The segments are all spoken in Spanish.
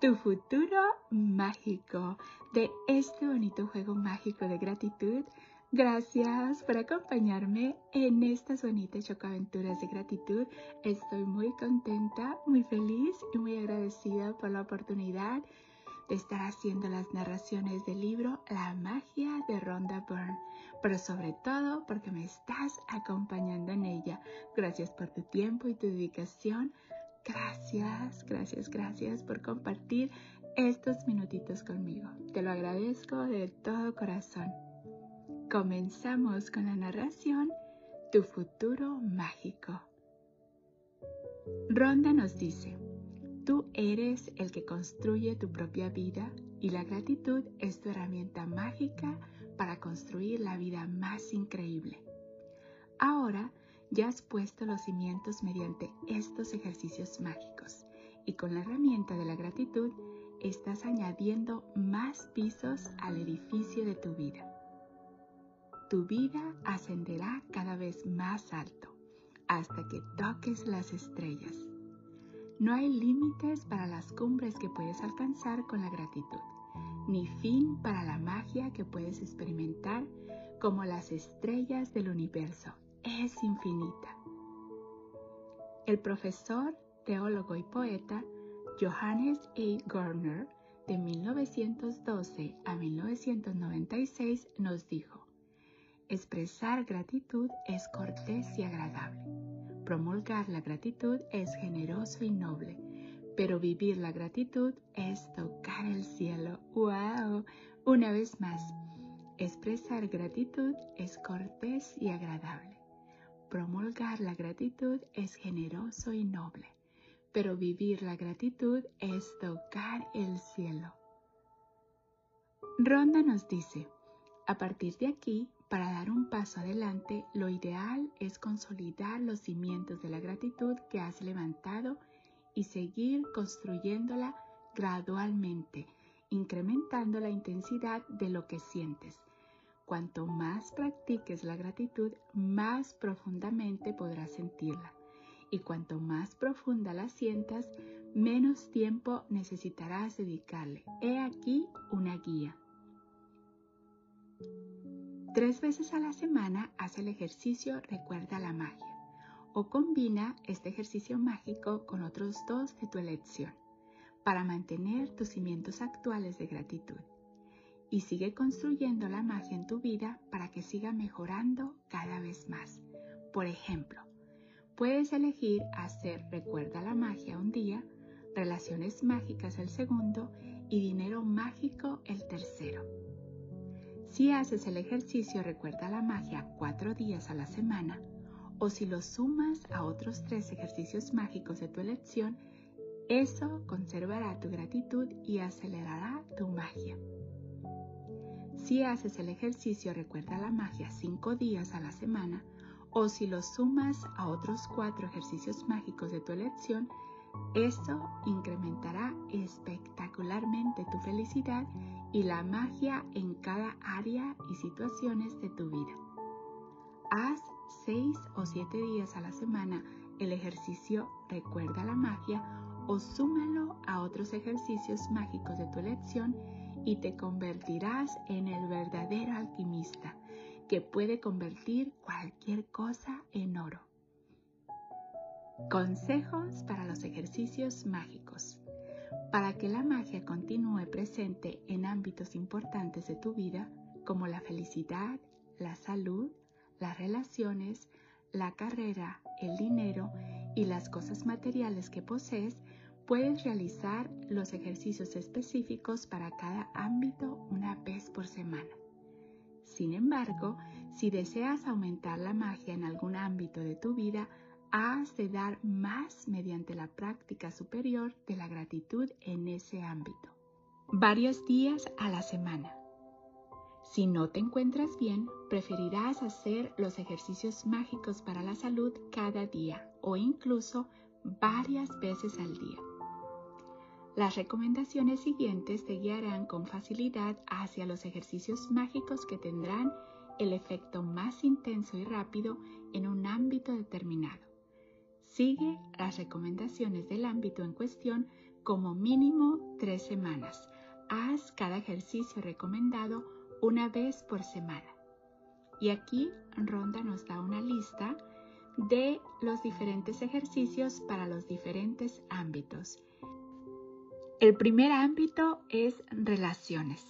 tu futuro mágico de este bonito juego mágico de gratitud. Gracias por acompañarme en estas bonitas chocoaventuras de gratitud. Estoy muy contenta, muy feliz y muy agradecida por la oportunidad de estar haciendo las narraciones del libro La magia de Rhonda Byrne, pero sobre todo porque me estás acompañando en ella. Gracias por tu tiempo y tu dedicación. Gracias, gracias, gracias por compartir estos minutitos conmigo. Te lo agradezco de todo corazón. Comenzamos con la narración Tu futuro mágico. Ronda nos dice, Tú eres el que construye tu propia vida y la gratitud es tu herramienta mágica para construir la vida más increíble. Ahora ya has puesto los cimientos mediante estos ejercicios mágicos y con la herramienta de la gratitud estás añadiendo más pisos al edificio de tu vida. Tu vida ascenderá cada vez más alto hasta que toques las estrellas. No hay límites para las cumbres que puedes alcanzar con la gratitud, ni fin para la magia que puedes experimentar como las estrellas del universo. Es infinita. El profesor, teólogo y poeta Johannes A. Gardner, de 1912 a 1996, nos dijo, expresar gratitud es cortés y agradable Promulgar la gratitud es generoso y noble, pero vivir la gratitud es tocar el cielo. ¡Wow! Una vez más, expresar gratitud es cortés y agradable. Promulgar la gratitud es generoso y noble, pero vivir la gratitud es tocar el cielo. Ronda nos dice, a partir de aquí para dar un paso adelante, lo ideal es consolidar los cimientos de la gratitud que has levantado y seguir construyéndola gradualmente, incrementando la intensidad de lo que sientes. Cuanto más practiques la gratitud, más profundamente podrás sentirla. Y cuanto más profunda la sientas, menos tiempo necesitarás dedicarle. He aquí una guía. Tres veces a la semana haz el ejercicio Recuerda la magia o combina este ejercicio mágico con otros dos de tu elección para mantener tus cimientos actuales de gratitud y sigue construyendo la magia en tu vida para que siga mejorando cada vez más. Por ejemplo, puedes elegir hacer Recuerda la magia un día, Relaciones mágicas el segundo y Dinero mágico el tercero. Si haces el ejercicio Recuerda la magia cuatro días a la semana, o si lo sumas a otros tres ejercicios mágicos de tu elección, eso conservará tu gratitud y acelerará tu magia. Si haces el ejercicio Recuerda la magia cinco días a la semana, o si lo sumas a otros cuatro ejercicios mágicos de tu elección, eso incrementará espectacularmente tu felicidad y la magia en cada área y situaciones de tu vida. Haz seis o siete días a la semana el ejercicio Recuerda la magia o súmalo a otros ejercicios mágicos de tu elección y te convertirás en el verdadero alquimista que puede convertir cualquier cosa en oro. Consejos para los ejercicios mágicos. Para que la magia continúe presente en ámbitos importantes de tu vida, como la felicidad, la salud, las relaciones, la carrera, el dinero y las cosas materiales que posees, puedes realizar los ejercicios específicos para cada ámbito una vez por semana. Sin embargo, si deseas aumentar la magia en algún ámbito de tu vida, has de dar más mediante la práctica superior de la gratitud en ese ámbito. Varios días a la semana. Si no te encuentras bien, preferirás hacer los ejercicios mágicos para la salud cada día o incluso varias veces al día. Las recomendaciones siguientes te guiarán con facilidad hacia los ejercicios mágicos que tendrán el efecto más intenso y rápido en un ámbito determinado. Sigue las recomendaciones del ámbito en cuestión, como mínimo tres semanas. Haz cada ejercicio recomendado una vez por semana. Y aquí Ronda nos da una lista de los diferentes ejercicios para los diferentes ámbitos. El primer ámbito es relaciones.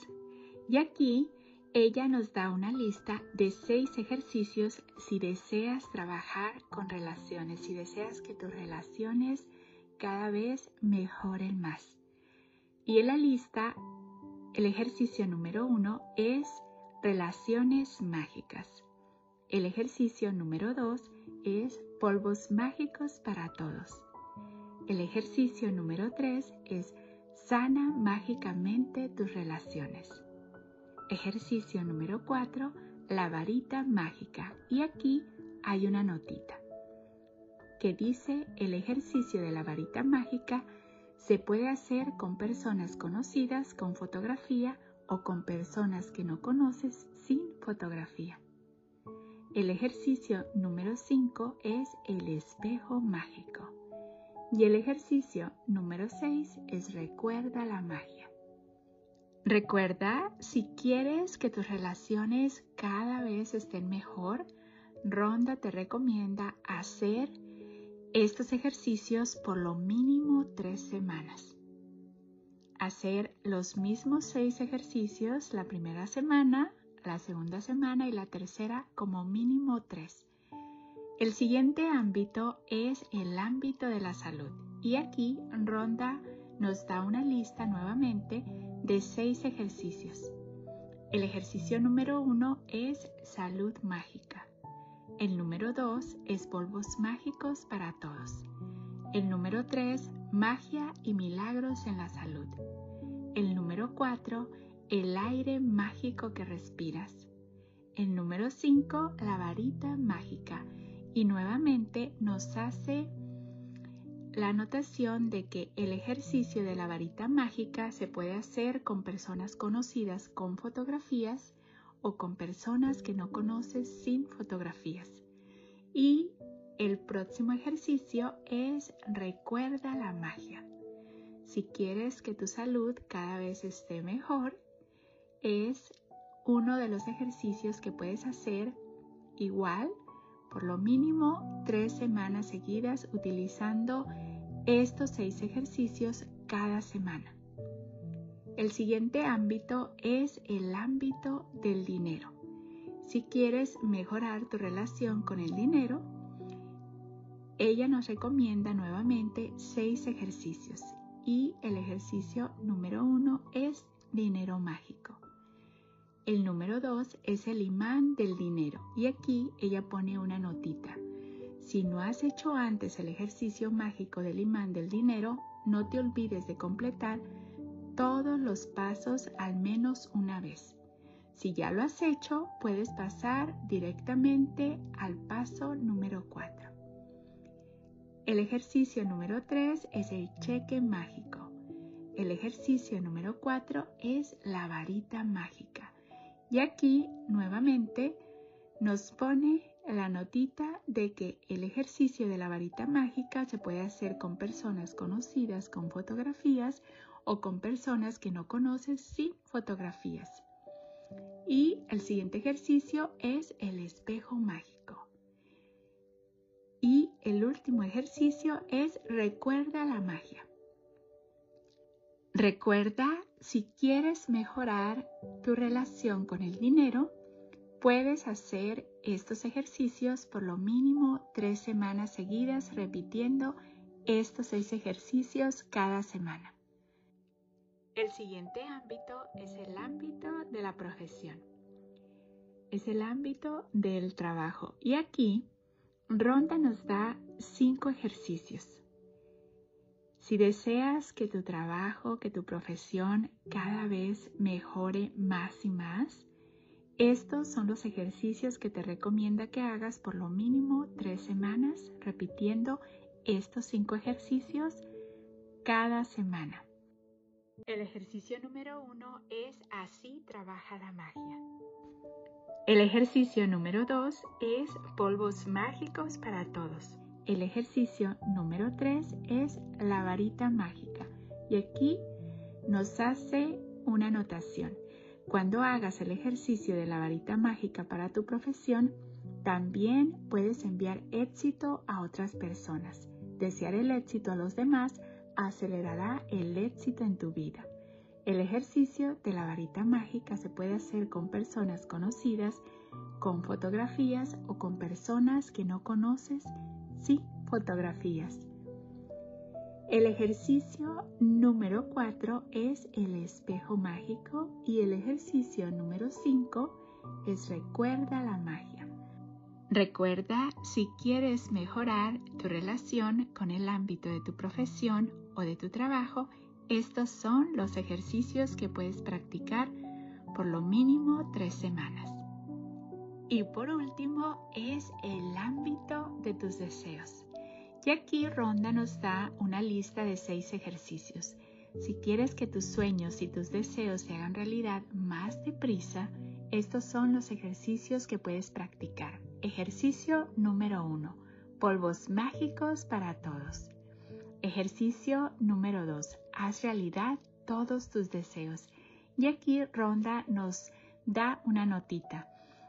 Y aquí ella nos da una lista de seis ejercicios si deseas trabajar con relaciones, si deseas que tus relaciones cada vez mejoren más. Y en la lista, el ejercicio número uno es relaciones mágicas. El ejercicio número dos es polvos mágicos para todos. El ejercicio número tres es sana mágicamente tus relaciones. Ejercicio número 4, la varita mágica. Y aquí hay una notita que dice el ejercicio de la varita mágica se puede hacer con personas conocidas con fotografía o con personas que no conoces sin fotografía. El ejercicio número 5 es el espejo mágico. Y el ejercicio número 6 es recuerda la magia. Recuerda, si quieres que tus relaciones cada vez estén mejor, Ronda te recomienda hacer estos ejercicios por lo mínimo tres semanas. Hacer los mismos seis ejercicios la primera semana, la segunda semana y la tercera como mínimo tres. El siguiente ámbito es el ámbito de la salud y aquí Ronda nos da una lista nuevamente de seis ejercicios. El ejercicio número uno es salud mágica. El número dos es polvos mágicos para todos. El número tres, magia y milagros en la salud. El número cuatro, el aire mágico que respiras. El número cinco, la varita mágica. Y nuevamente nos hace la anotación de que el ejercicio de la varita mágica se puede hacer con personas conocidas con fotografías o con personas que no conoces sin fotografías. Y el próximo ejercicio es recuerda la magia. Si quieres que tu salud cada vez esté mejor, es uno de los ejercicios que puedes hacer igual por lo mínimo tres semanas seguidas utilizando estos seis ejercicios cada semana. El siguiente ámbito es el ámbito del dinero. Si quieres mejorar tu relación con el dinero, ella nos recomienda nuevamente seis ejercicios y el ejercicio número uno es dinero mágico. El número 2 es el imán del dinero y aquí ella pone una notita. Si no has hecho antes el ejercicio mágico del imán del dinero, no te olvides de completar todos los pasos al menos una vez. Si ya lo has hecho, puedes pasar directamente al paso número 4. El ejercicio número 3 es el cheque mágico. El ejercicio número 4 es la varita mágica. Y aquí nuevamente nos pone la notita de que el ejercicio de la varita mágica se puede hacer con personas conocidas con fotografías o con personas que no conoces sin fotografías. Y el siguiente ejercicio es el espejo mágico. Y el último ejercicio es recuerda la magia. Recuerda si quieres mejorar tu relación con el dinero, puedes hacer estos ejercicios por lo mínimo tres semanas seguidas repitiendo estos seis ejercicios cada semana. El siguiente ámbito es el ámbito de la profesión. Es el ámbito del trabajo. Y aquí Ronda nos da cinco ejercicios. Si deseas que tu trabajo, que tu profesión cada vez mejore más y más, estos son los ejercicios que te recomienda que hagas por lo mínimo tres semanas, repitiendo estos cinco ejercicios cada semana. El ejercicio número uno es Así trabaja la magia. El ejercicio número dos es Polvos mágicos para todos. El ejercicio número 3 es la varita mágica Y aquí nos hace una anotación. Cuando hagas el ejercicio de la varita mágica para tu profesión, también puedes enviar éxito a otras personas. Desear el éxito a los demás acelerará el éxito en tu vida. El ejercicio de la varita mágica se puede hacer con personas conocidas, con fotografías o con personas que no conoces, sí, fotografías. El ejercicio número 4 es el espejo mágico y el ejercicio número 5 es recuerda la magia. Recuerda si quieres mejorar tu relación con el ámbito de tu profesión o de tu trabajo, estos son los ejercicios que puedes practicar por lo mínimo tres semanas. Y por último es el ámbito de tus deseos. Y aquí Ronda nos da una lista de seis ejercicios. Si quieres que tus sueños y tus deseos se hagan realidad más deprisa, estos son los ejercicios que puedes practicar. Ejercicio número uno. Polvos mágicos para todos. Ejercicio número 2. Haz realidad todos tus deseos. Y aquí Ronda nos da una notita.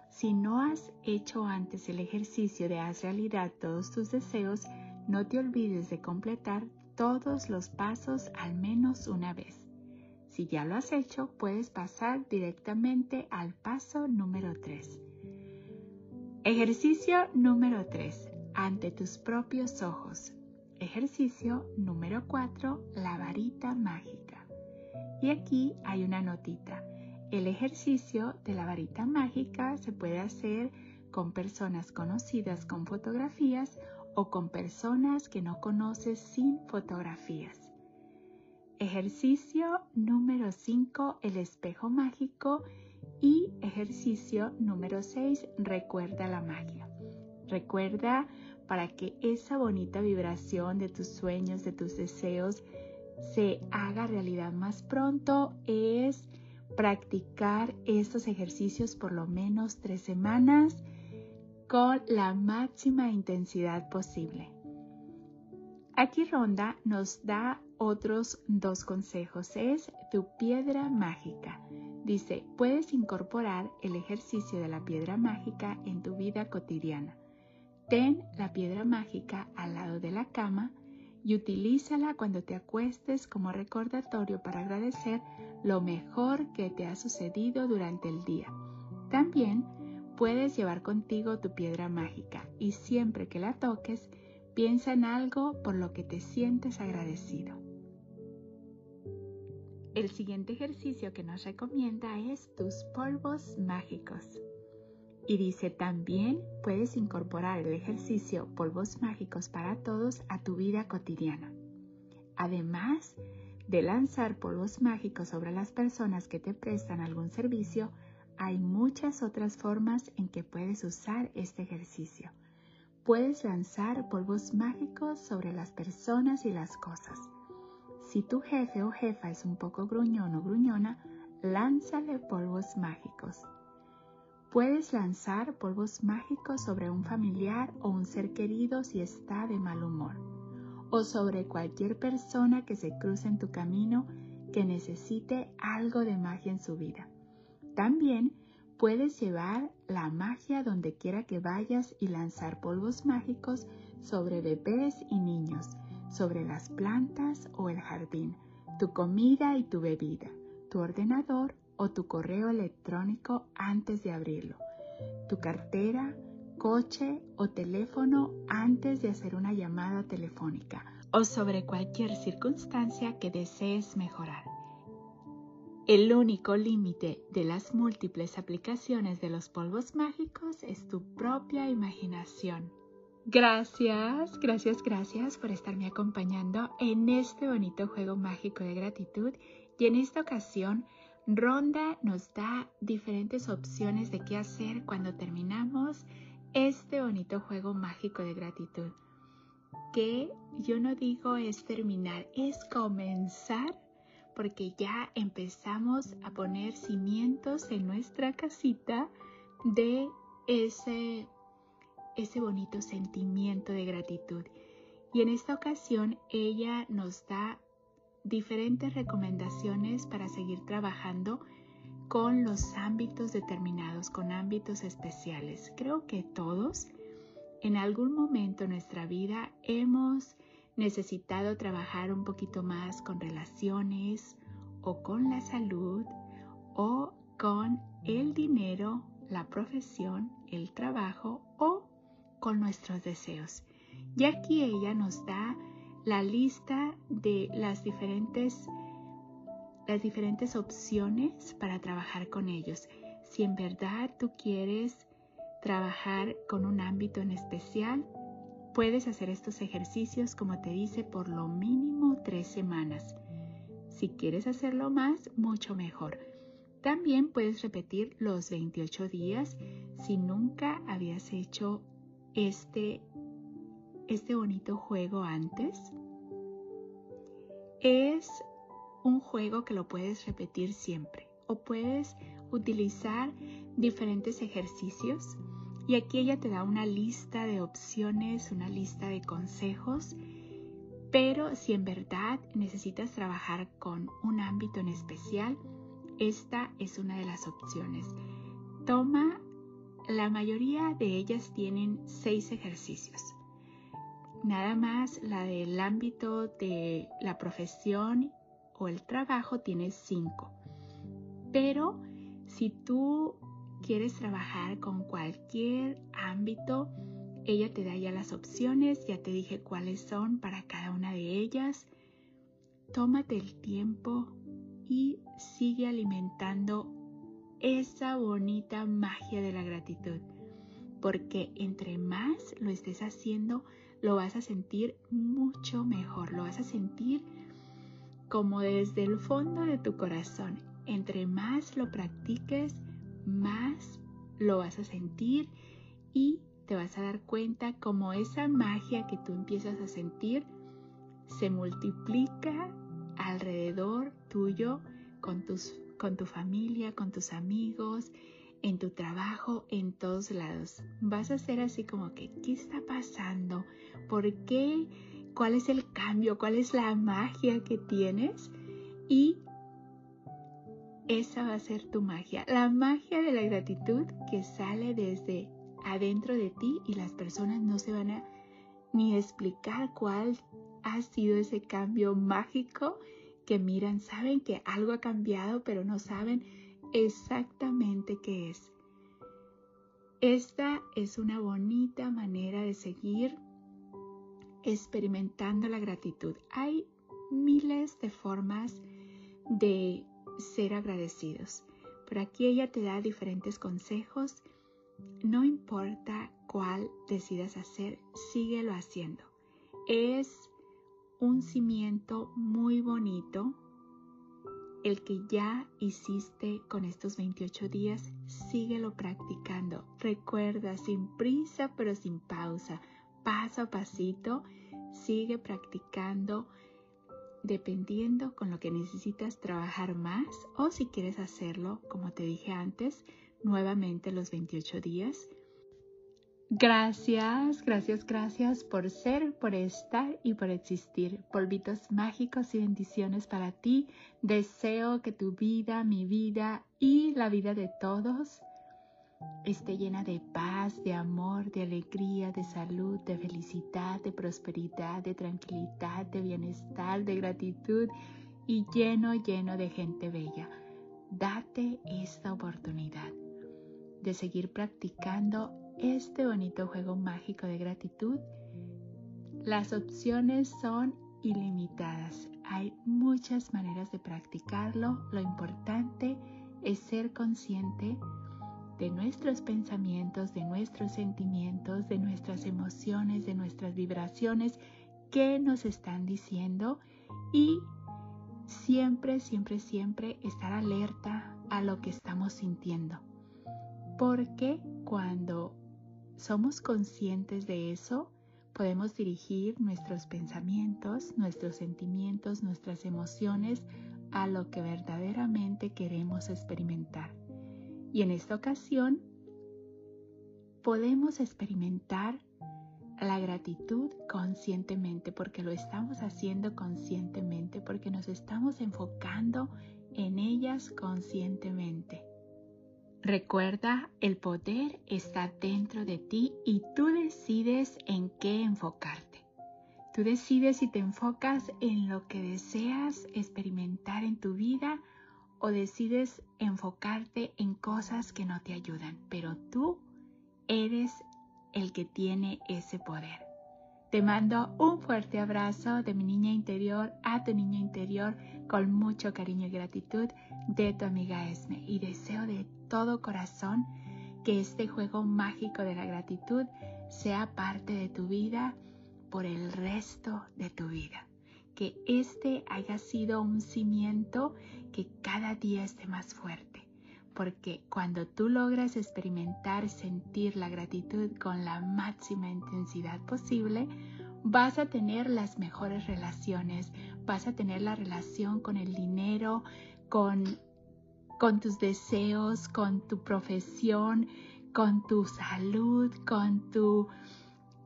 Si no has hecho antes el ejercicio de haz realidad todos tus deseos, no te olvides de completar todos los pasos al menos una vez. Si ya lo has hecho, puedes pasar directamente al paso número 3. Ejercicio número 3. Ante tus propios ojos. Ejercicio número 4, la varita mágica. Y aquí hay una notita. El ejercicio de la varita mágica se puede hacer con personas conocidas con fotografías o con personas que no conoces sin fotografías. Ejercicio número 5, el espejo mágico. Y ejercicio número 6, recuerda la magia. Recuerda para que esa bonita vibración de tus sueños, de tus deseos, se haga realidad más pronto es practicar estos ejercicios por lo menos tres semanas con la máxima intensidad posible. Aquí Ronda nos da otros dos consejos. Es tu piedra mágica. Dice, puedes incorporar el ejercicio de la piedra mágica en tu vida cotidiana. Ten la piedra mágica al lado de la cama y utilízala cuando te acuestes como recordatorio para agradecer lo mejor que te ha sucedido durante el día. También puedes llevar contigo tu piedra mágica y siempre que la toques, piensa en algo por lo que te sientes agradecido. El siguiente ejercicio que nos recomienda es tus polvos mágicos. Y dice, también puedes incorporar el ejercicio polvos mágicos para todos a tu vida cotidiana. Además de lanzar polvos mágicos sobre las personas que te prestan algún servicio, hay muchas otras formas en que puedes usar este ejercicio. Puedes lanzar polvos mágicos sobre las personas y las cosas. Si tu jefe o jefa es un poco gruñón o gruñona, lánzale polvos mágicos. Puedes lanzar polvos mágicos sobre un familiar o un ser querido si está de mal humor, o sobre cualquier persona que se cruce en tu camino que necesite algo de magia en su vida. También puedes llevar la magia donde quiera que vayas y lanzar polvos mágicos sobre bebés y niños, sobre las plantas o el jardín, tu comida y tu bebida, tu ordenador o tu correo electrónico antes de abrirlo, tu cartera, coche o teléfono antes de hacer una llamada telefónica o sobre cualquier circunstancia que desees mejorar. El único límite de las múltiples aplicaciones de los polvos mágicos es tu propia imaginación. Gracias, gracias, gracias por estarme acompañando en este bonito juego mágico de gratitud y en esta ocasión Ronda nos da diferentes opciones de qué hacer cuando terminamos este bonito juego mágico de gratitud. Que yo no digo es terminar, es comenzar porque ya empezamos a poner cimientos en nuestra casita de ese, ese bonito sentimiento de gratitud. Y en esta ocasión ella nos da diferentes recomendaciones para seguir trabajando con los ámbitos determinados, con ámbitos especiales. Creo que todos en algún momento en nuestra vida hemos necesitado trabajar un poquito más con relaciones o con la salud o con el dinero, la profesión, el trabajo o con nuestros deseos. Y aquí ella nos da la lista de las diferentes las diferentes opciones para trabajar con ellos. Si en verdad tú quieres trabajar con un ámbito en especial, puedes hacer estos ejercicios como te dice por lo mínimo tres semanas. Si quieres hacerlo más, mucho mejor. También puedes repetir los 28 días si nunca habías hecho este, este bonito juego antes. Es un juego que lo puedes repetir siempre o puedes utilizar diferentes ejercicios y aquí ella te da una lista de opciones, una lista de consejos, pero si en verdad necesitas trabajar con un ámbito en especial, esta es una de las opciones. Toma, la mayoría de ellas tienen seis ejercicios. Nada más la del ámbito de la profesión o el trabajo tienes cinco. Pero si tú quieres trabajar con cualquier ámbito, ella te da ya las opciones, ya te dije cuáles son para cada una de ellas. Tómate el tiempo y sigue alimentando esa bonita magia de la gratitud, porque entre más lo estés haciendo, lo vas a sentir mucho mejor, lo vas a sentir como desde el fondo de tu corazón. Entre más lo practiques, más lo vas a sentir y te vas a dar cuenta como esa magia que tú empiezas a sentir se multiplica alrededor tuyo con, tus, con tu familia, con tus amigos, en tu trabajo, en todos lados. Vas a ser así como que, ¿qué está pasando? ¿Por qué? ¿Cuál es el cambio? ¿Cuál es la magia que tienes? Y esa va a ser tu magia, la magia de la gratitud que sale desde adentro de ti y las personas no se van a ni explicar cuál ha sido ese cambio mágico que miran, saben que algo ha cambiado, pero no saben exactamente qué es. Esta es una bonita manera de seguir experimentando la gratitud. Hay miles de formas de ser agradecidos. Por aquí ella te da diferentes consejos. No importa cuál decidas hacer, síguelo haciendo. Es un cimiento muy bonito el que ya hiciste con estos 28 días, síguelo practicando. Recuerda, sin prisa pero sin pausa, paso a pasito, sigue practicando dependiendo con lo que necesitas trabajar más o si quieres hacerlo, como te dije antes, nuevamente los 28 días. Gracias, gracias, gracias por ser, por estar y por existir. Polvitos mágicos y bendiciones para ti. Deseo que tu vida, mi vida y la vida de todos esté llena de paz, de amor, de alegría, de salud, de felicidad, de prosperidad, de tranquilidad, de bienestar, de gratitud y lleno, lleno de gente bella. Date esta oportunidad de seguir practicando este bonito juego mágico de gratitud. Las opciones son ilimitadas. Hay muchas maneras de practicarlo. Lo importante es ser consciente de nuestros pensamientos, de nuestros sentimientos, de nuestras emociones, de nuestras vibraciones, qué nos están diciendo y siempre, siempre, siempre estar alerta a lo que estamos sintiendo. Porque cuando somos conscientes de eso, podemos dirigir nuestros pensamientos, nuestros sentimientos, nuestras emociones a lo que verdaderamente queremos experimentar. Y en esta ocasión podemos experimentar la gratitud conscientemente, porque lo estamos haciendo conscientemente, porque nos estamos enfocando en ellas conscientemente. Recuerda, el poder está dentro de ti y tú decides en qué enfocarte. Tú decides si te enfocas en lo que deseas experimentar en tu vida o decides enfocarte en cosas que no te ayudan, pero tú eres el que tiene ese poder. Te mando un fuerte abrazo de mi niña interior a tu niño interior con mucho cariño y gratitud de tu amiga Esme y deseo de todo corazón que este juego mágico de la gratitud sea parte de tu vida por el resto de tu vida. Que este haya sido un cimiento que cada día esté más fuerte porque cuando tú logras experimentar, sentir la gratitud con la máxima intensidad posible, vas a tener las mejores relaciones, vas a tener la relación con el dinero, con, con tus deseos, con tu profesión, con tu salud, con tu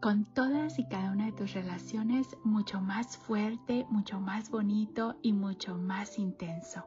con todas y cada una de tus relaciones mucho más fuerte, mucho más bonito y mucho más intenso.